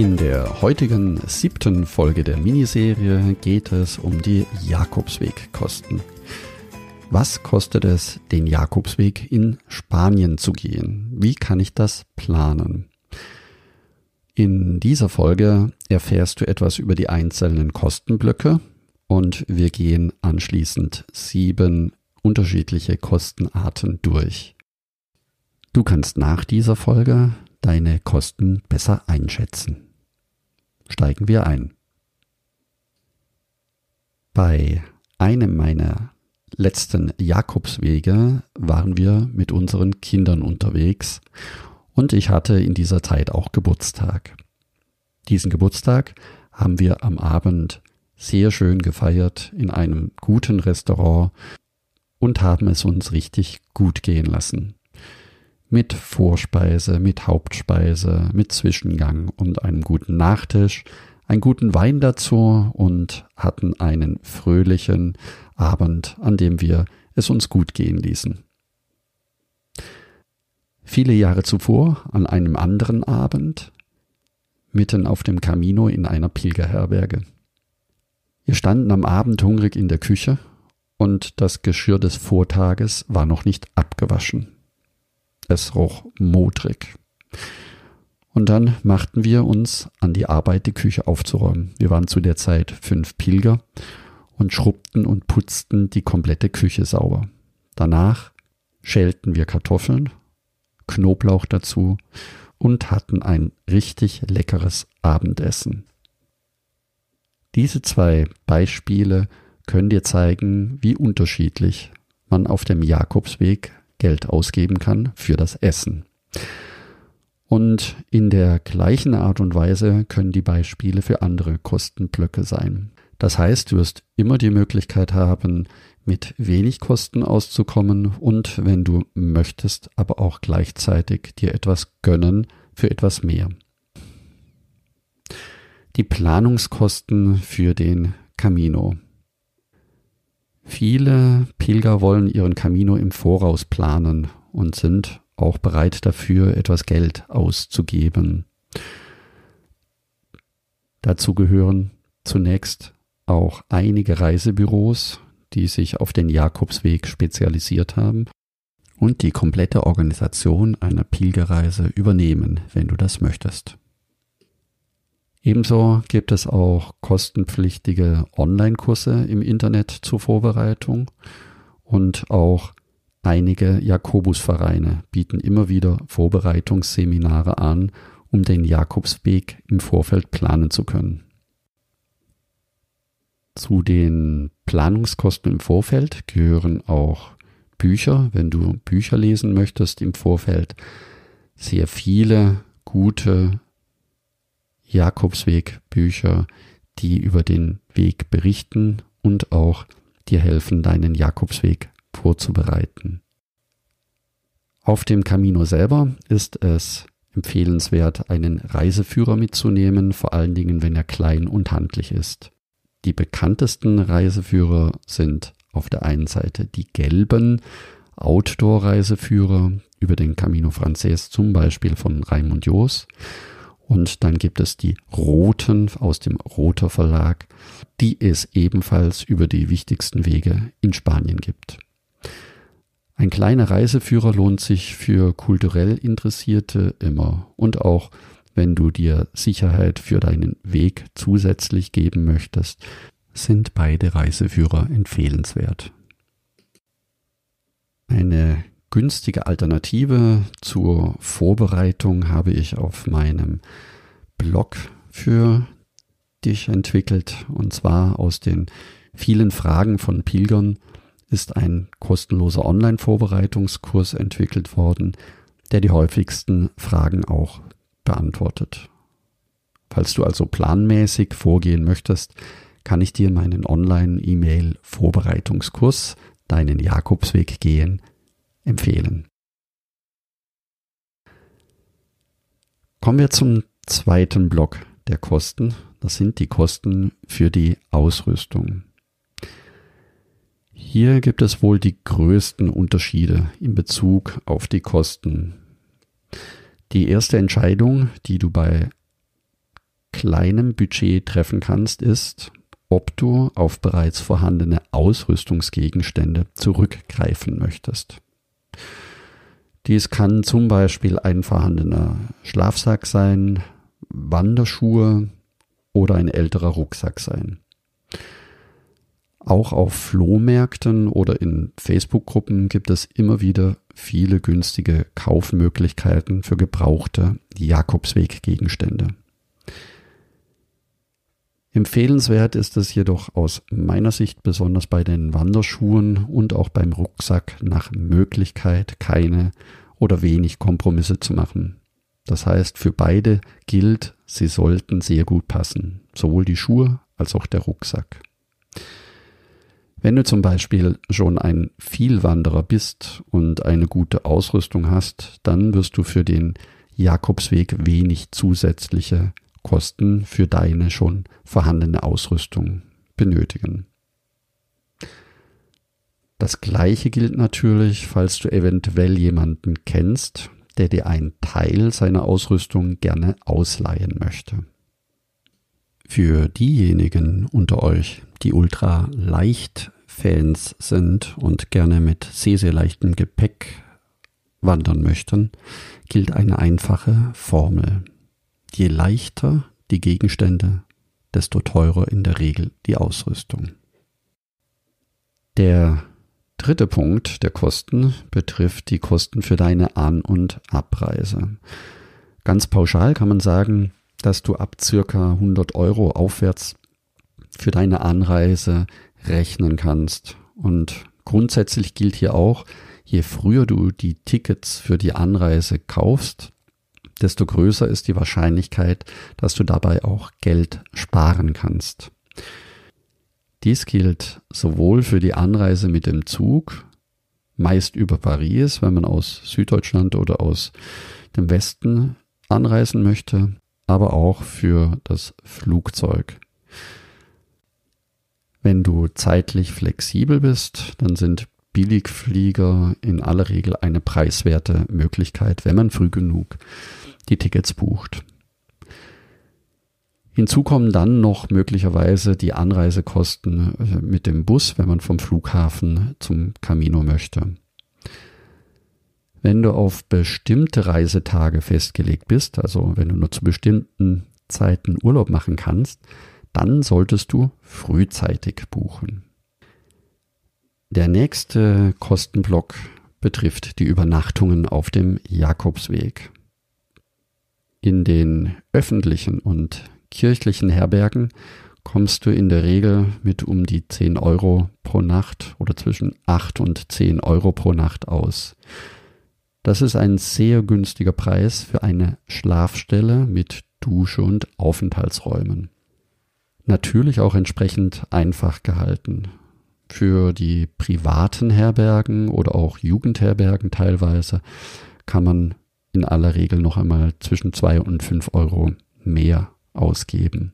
In der heutigen siebten Folge der Miniserie geht es um die Jakobswegkosten. Was kostet es, den Jakobsweg in Spanien zu gehen? Wie kann ich das planen? In dieser Folge erfährst du etwas über die einzelnen Kostenblöcke und wir gehen anschließend sieben unterschiedliche Kostenarten durch. Du kannst nach dieser Folge deine Kosten besser einschätzen steigen wir ein. Bei einem meiner letzten Jakobswege waren wir mit unseren Kindern unterwegs und ich hatte in dieser Zeit auch Geburtstag. Diesen Geburtstag haben wir am Abend sehr schön gefeiert in einem guten Restaurant und haben es uns richtig gut gehen lassen mit Vorspeise, mit Hauptspeise, mit Zwischengang und einem guten Nachtisch, einen guten Wein dazu und hatten einen fröhlichen Abend, an dem wir es uns gut gehen ließen. Viele Jahre zuvor, an einem anderen Abend, mitten auf dem Camino in einer Pilgerherberge. Wir standen am Abend hungrig in der Küche und das Geschirr des Vortages war noch nicht abgewaschen. Es roch modrig. Und dann machten wir uns an die Arbeit, die Küche aufzuräumen. Wir waren zu der Zeit fünf Pilger und schrubbten und putzten die komplette Küche sauber. Danach schälten wir Kartoffeln, Knoblauch dazu und hatten ein richtig leckeres Abendessen. Diese zwei Beispiele können dir zeigen, wie unterschiedlich man auf dem Jakobsweg Geld ausgeben kann für das Essen. Und in der gleichen Art und Weise können die Beispiele für andere Kostenblöcke sein. Das heißt, du wirst immer die Möglichkeit haben, mit wenig Kosten auszukommen und wenn du möchtest, aber auch gleichzeitig dir etwas gönnen für etwas mehr. Die Planungskosten für den Camino. Viele Pilger wollen ihren Camino im Voraus planen und sind auch bereit dafür, etwas Geld auszugeben. Dazu gehören zunächst auch einige Reisebüros, die sich auf den Jakobsweg spezialisiert haben und die komplette Organisation einer Pilgerreise übernehmen, wenn du das möchtest. Ebenso gibt es auch kostenpflichtige Online-Kurse im Internet zur Vorbereitung und auch einige Jakobusvereine bieten immer wieder Vorbereitungsseminare an, um den Jakobsweg im Vorfeld planen zu können. Zu den Planungskosten im Vorfeld gehören auch Bücher, wenn du Bücher lesen möchtest im Vorfeld, sehr viele gute Jakobsweg Bücher, die über den Weg berichten und auch dir helfen, deinen Jakobsweg vorzubereiten. Auf dem Camino selber ist es empfehlenswert, einen Reiseführer mitzunehmen, vor allen Dingen, wenn er klein und handlich ist. Die bekanntesten Reiseführer sind auf der einen Seite die gelben Outdoor-Reiseführer über den Camino Frances, zum Beispiel von Raimund Joos und dann gibt es die roten aus dem Roter Verlag, die es ebenfalls über die wichtigsten Wege in Spanien gibt. Ein kleiner Reiseführer lohnt sich für kulturell Interessierte immer und auch wenn du dir Sicherheit für deinen Weg zusätzlich geben möchtest, sind beide Reiseführer empfehlenswert. Eine günstige Alternative zur Vorbereitung habe ich auf meinem Blog für dich entwickelt. Und zwar aus den vielen Fragen von Pilgern ist ein kostenloser Online-Vorbereitungskurs entwickelt worden, der die häufigsten Fragen auch beantwortet. Falls du also planmäßig vorgehen möchtest, kann ich dir meinen Online-E-Mail-Vorbereitungskurs Deinen Jakobsweg gehen empfehlen. Kommen wir zum zweiten Block der Kosten. Das sind die Kosten für die Ausrüstung. Hier gibt es wohl die größten Unterschiede in Bezug auf die Kosten. Die erste Entscheidung, die du bei kleinem Budget treffen kannst, ist, ob du auf bereits vorhandene Ausrüstungsgegenstände zurückgreifen möchtest. Dies kann zum Beispiel ein vorhandener Schlafsack sein, Wanderschuhe oder ein älterer Rucksack sein. Auch auf Flohmärkten oder in Facebook-Gruppen gibt es immer wieder viele günstige Kaufmöglichkeiten für gebrauchte Jakobsweg-Gegenstände. Empfehlenswert ist es jedoch aus meiner Sicht besonders bei den Wanderschuhen und auch beim Rucksack nach Möglichkeit keine oder wenig Kompromisse zu machen. Das heißt, für beide gilt, sie sollten sehr gut passen, sowohl die Schuhe als auch der Rucksack. Wenn du zum Beispiel schon ein Vielwanderer bist und eine gute Ausrüstung hast, dann wirst du für den Jakobsweg wenig zusätzliche Kosten für deine schon vorhandene Ausrüstung benötigen. Das gleiche gilt natürlich, falls du eventuell jemanden kennst, der dir einen Teil seiner Ausrüstung gerne ausleihen möchte. Für diejenigen unter euch, die ultra leicht Fans sind und gerne mit sehr, sehr leichtem Gepäck wandern möchten, gilt eine einfache Formel. Je leichter die Gegenstände, desto teurer in der Regel die Ausrüstung. Der dritte Punkt der Kosten betrifft die Kosten für deine An- und Abreise. Ganz pauschal kann man sagen, dass du ab circa 100 Euro aufwärts für deine Anreise rechnen kannst. Und grundsätzlich gilt hier auch, je früher du die Tickets für die Anreise kaufst, desto größer ist die Wahrscheinlichkeit, dass du dabei auch Geld sparen kannst. Dies gilt sowohl für die Anreise mit dem Zug, meist über Paris, wenn man aus Süddeutschland oder aus dem Westen anreisen möchte, aber auch für das Flugzeug. Wenn du zeitlich flexibel bist, dann sind Billigflieger in aller Regel eine preiswerte Möglichkeit, wenn man früh genug die Tickets bucht. Hinzu kommen dann noch möglicherweise die Anreisekosten äh, mit dem Bus, wenn man vom Flughafen zum Camino möchte. Wenn du auf bestimmte Reisetage festgelegt bist, also wenn du nur zu bestimmten Zeiten Urlaub machen kannst, dann solltest du frühzeitig buchen. Der nächste Kostenblock betrifft die Übernachtungen auf dem Jakobsweg. In den öffentlichen und kirchlichen Herbergen kommst du in der Regel mit um die 10 Euro pro Nacht oder zwischen 8 und 10 Euro pro Nacht aus. Das ist ein sehr günstiger Preis für eine Schlafstelle mit Dusche und Aufenthaltsräumen natürlich auch entsprechend einfach gehalten. Für die privaten Herbergen oder auch Jugendherbergen teilweise kann man in aller Regel noch einmal zwischen zwei und fünf Euro mehr ausgeben.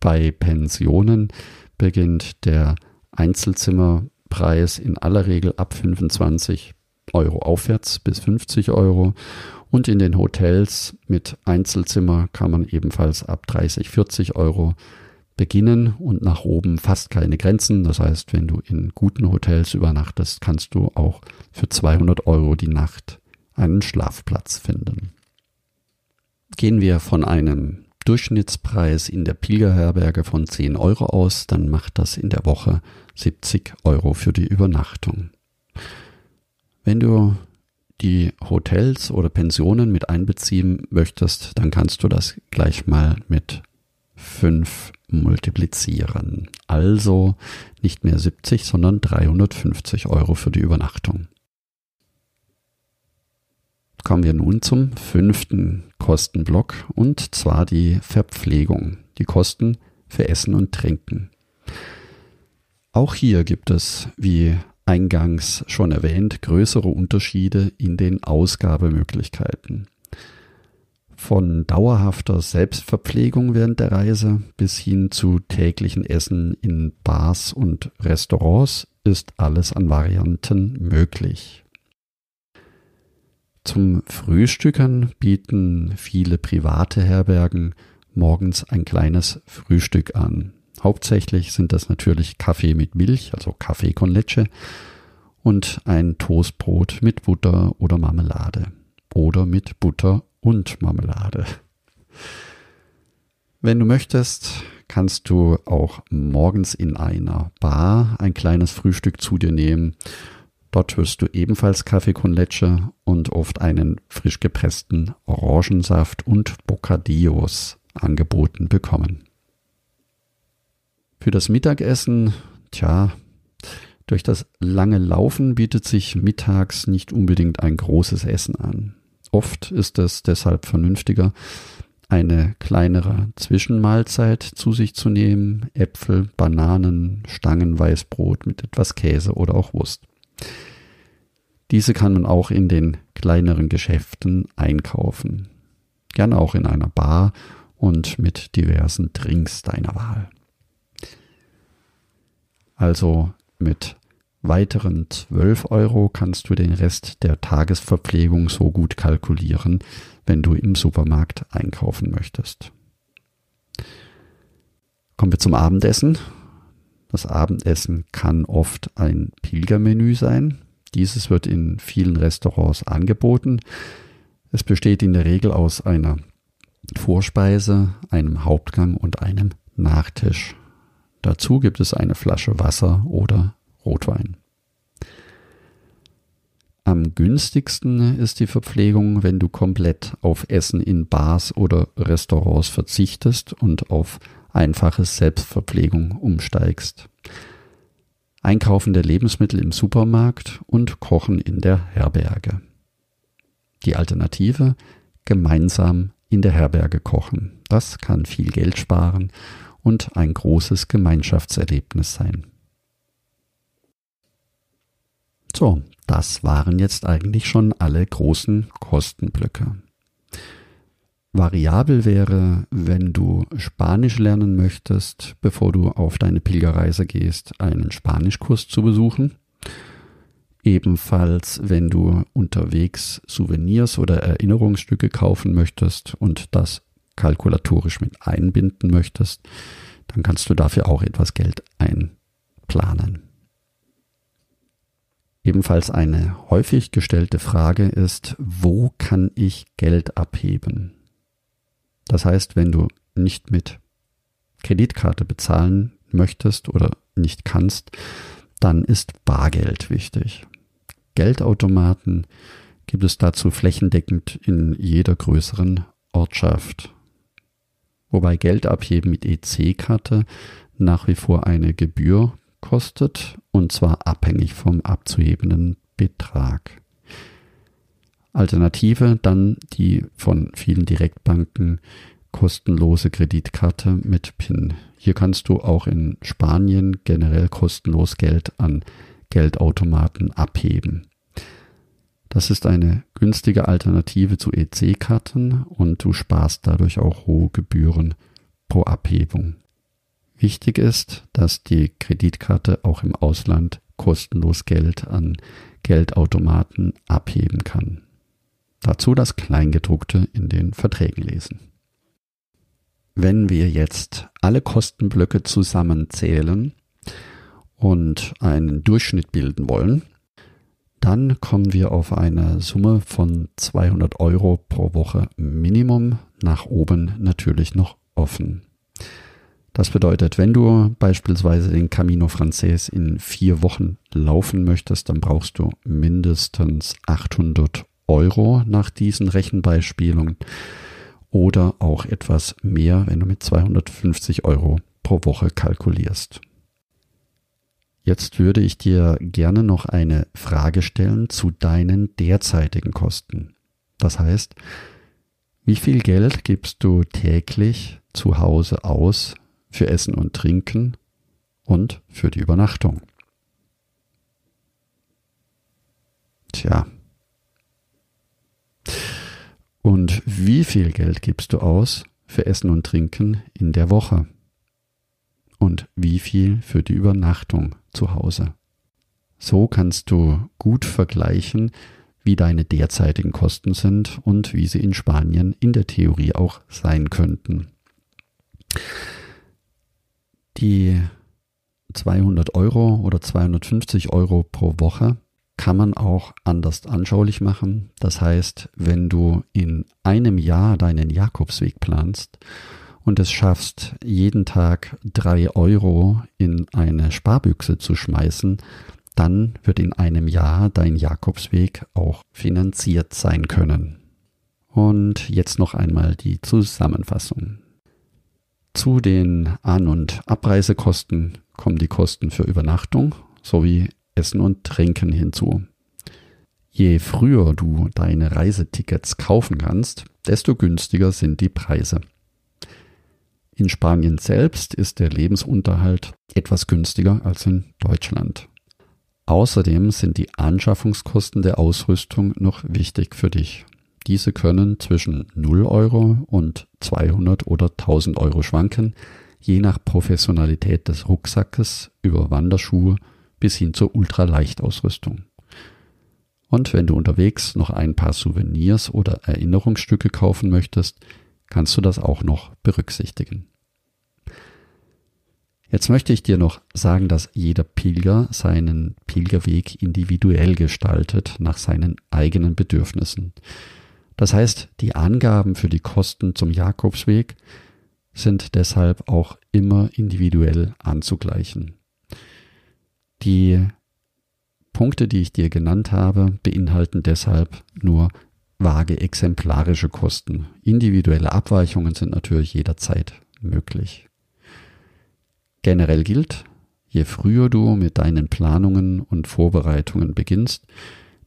Bei Pensionen beginnt der Einzelzimmerpreis in aller Regel ab 25 Euro aufwärts bis 50 Euro und in den Hotels mit Einzelzimmer kann man ebenfalls ab 30, 40 Euro beginnen und nach oben fast keine Grenzen. Das heißt, wenn du in guten Hotels übernachtest, kannst du auch für 200 Euro die Nacht einen Schlafplatz finden. Gehen wir von einem Durchschnittspreis in der Pilgerherberge von 10 Euro aus, dann macht das in der Woche 70 Euro für die Übernachtung. Wenn du die Hotels oder Pensionen mit einbeziehen möchtest, dann kannst du das gleich mal mit 5 multiplizieren. Also nicht mehr 70, sondern 350 Euro für die Übernachtung. Kommen wir nun zum fünften Kostenblock und zwar die Verpflegung, die Kosten für Essen und Trinken. Auch hier gibt es, wie eingangs schon erwähnt, größere Unterschiede in den Ausgabemöglichkeiten. Von dauerhafter Selbstverpflegung während der Reise bis hin zu täglichen Essen in Bars und Restaurants ist alles an Varianten möglich. Zum Frühstückern bieten viele private Herbergen morgens ein kleines Frühstück an. Hauptsächlich sind das natürlich Kaffee mit Milch, also Kaffee con leche, und ein Toastbrot mit Butter oder Marmelade. Oder mit Butter und Marmelade. Wenn du möchtest, kannst du auch morgens in einer Bar ein kleines Frühstück zu dir nehmen Dort wirst du ebenfalls Kaffee con leche und oft einen frisch gepressten Orangensaft und Bocadillos angeboten bekommen. Für das Mittagessen, tja, durch das lange Laufen bietet sich mittags nicht unbedingt ein großes Essen an. Oft ist es deshalb vernünftiger, eine kleinere Zwischenmahlzeit zu sich zu nehmen, Äpfel, Bananen, Stangenweißbrot mit etwas Käse oder auch Wurst. Diese kann man auch in den kleineren Geschäften einkaufen. Gerne auch in einer Bar und mit diversen Drinks deiner Wahl. Also mit weiteren 12 Euro kannst du den Rest der Tagesverpflegung so gut kalkulieren, wenn du im Supermarkt einkaufen möchtest. Kommen wir zum Abendessen. Das Abendessen kann oft ein Pilgermenü sein. Dieses wird in vielen Restaurants angeboten. Es besteht in der Regel aus einer Vorspeise, einem Hauptgang und einem Nachtisch. Dazu gibt es eine Flasche Wasser oder Rotwein. Am günstigsten ist die Verpflegung, wenn du komplett auf Essen in Bars oder Restaurants verzichtest und auf einfache Selbstverpflegung umsteigst. Einkaufen der Lebensmittel im Supermarkt und Kochen in der Herberge. Die Alternative gemeinsam in der Herberge kochen. Das kann viel Geld sparen und ein großes Gemeinschaftserlebnis sein. So, das waren jetzt eigentlich schon alle großen Kostenblöcke. Variabel wäre, wenn du Spanisch lernen möchtest, bevor du auf deine Pilgerreise gehst, einen Spanischkurs zu besuchen. Ebenfalls, wenn du unterwegs Souvenirs oder Erinnerungsstücke kaufen möchtest und das kalkulatorisch mit einbinden möchtest, dann kannst du dafür auch etwas Geld einplanen. Ebenfalls eine häufig gestellte Frage ist, wo kann ich Geld abheben? Das heißt, wenn du nicht mit Kreditkarte bezahlen möchtest oder nicht kannst, dann ist Bargeld wichtig. Geldautomaten gibt es dazu flächendeckend in jeder größeren Ortschaft. Wobei Geld abheben mit EC-Karte nach wie vor eine Gebühr kostet und zwar abhängig vom abzuhebenden Betrag. Alternative dann die von vielen Direktbanken kostenlose Kreditkarte mit PIN. Hier kannst du auch in Spanien generell kostenlos Geld an Geldautomaten abheben. Das ist eine günstige Alternative zu EC-Karten und du sparst dadurch auch hohe Gebühren pro Abhebung. Wichtig ist, dass die Kreditkarte auch im Ausland kostenlos Geld an Geldautomaten abheben kann. Dazu das Kleingedruckte in den Verträgen lesen. Wenn wir jetzt alle Kostenblöcke zusammenzählen und einen Durchschnitt bilden wollen, dann kommen wir auf eine Summe von 200 Euro pro Woche Minimum, nach oben natürlich noch offen. Das bedeutet, wenn du beispielsweise den Camino Frances in vier Wochen laufen möchtest, dann brauchst du mindestens 800 Euro nach diesen Rechenbeispielen oder auch etwas mehr, wenn du mit 250 Euro pro Woche kalkulierst. Jetzt würde ich dir gerne noch eine Frage stellen zu deinen derzeitigen Kosten. Das heißt, wie viel Geld gibst du täglich zu Hause aus für Essen und Trinken und für die Übernachtung? Tja. Und wie viel Geld gibst du aus für Essen und Trinken in der Woche? Und wie viel für die Übernachtung zu Hause? So kannst du gut vergleichen, wie deine derzeitigen Kosten sind und wie sie in Spanien in der Theorie auch sein könnten. Die 200 Euro oder 250 Euro pro Woche kann man auch anders anschaulich machen. Das heißt, wenn du in einem Jahr deinen Jakobsweg planst und es schaffst, jeden Tag drei Euro in eine Sparbüchse zu schmeißen, dann wird in einem Jahr dein Jakobsweg auch finanziert sein können. Und jetzt noch einmal die Zusammenfassung. Zu den An- und Abreisekosten kommen die Kosten für Übernachtung sowie Essen und Trinken hinzu. Je früher du deine Reisetickets kaufen kannst, desto günstiger sind die Preise. In Spanien selbst ist der Lebensunterhalt etwas günstiger als in Deutschland. Außerdem sind die Anschaffungskosten der Ausrüstung noch wichtig für dich. Diese können zwischen 0 Euro und 200 oder 1000 Euro schwanken, je nach Professionalität des Rucksackes über Wanderschuhe bis hin zur Ultraleichtausrüstung. Und wenn du unterwegs noch ein paar Souvenirs oder Erinnerungsstücke kaufen möchtest, kannst du das auch noch berücksichtigen. Jetzt möchte ich dir noch sagen, dass jeder Pilger seinen Pilgerweg individuell gestaltet nach seinen eigenen Bedürfnissen. Das heißt, die Angaben für die Kosten zum Jakobsweg sind deshalb auch immer individuell anzugleichen. Die Punkte, die ich dir genannt habe, beinhalten deshalb nur vage exemplarische Kosten. Individuelle Abweichungen sind natürlich jederzeit möglich. Generell gilt, je früher du mit deinen Planungen und Vorbereitungen beginnst,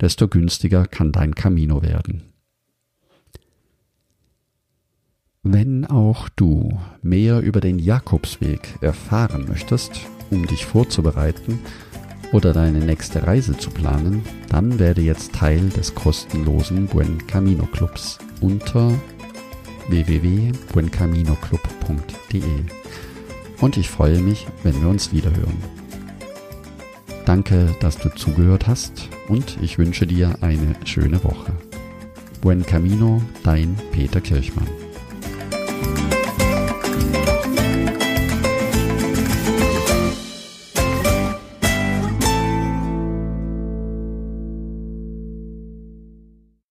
desto günstiger kann dein Camino werden. Wenn auch du mehr über den Jakobsweg erfahren möchtest, um dich vorzubereiten oder deine nächste Reise zu planen, dann werde jetzt Teil des kostenlosen Buen Camino Clubs unter www.buencaminoclub.de und ich freue mich, wenn wir uns wiederhören. Danke, dass du zugehört hast und ich wünsche dir eine schöne Woche. Buen Camino, dein Peter Kirchmann.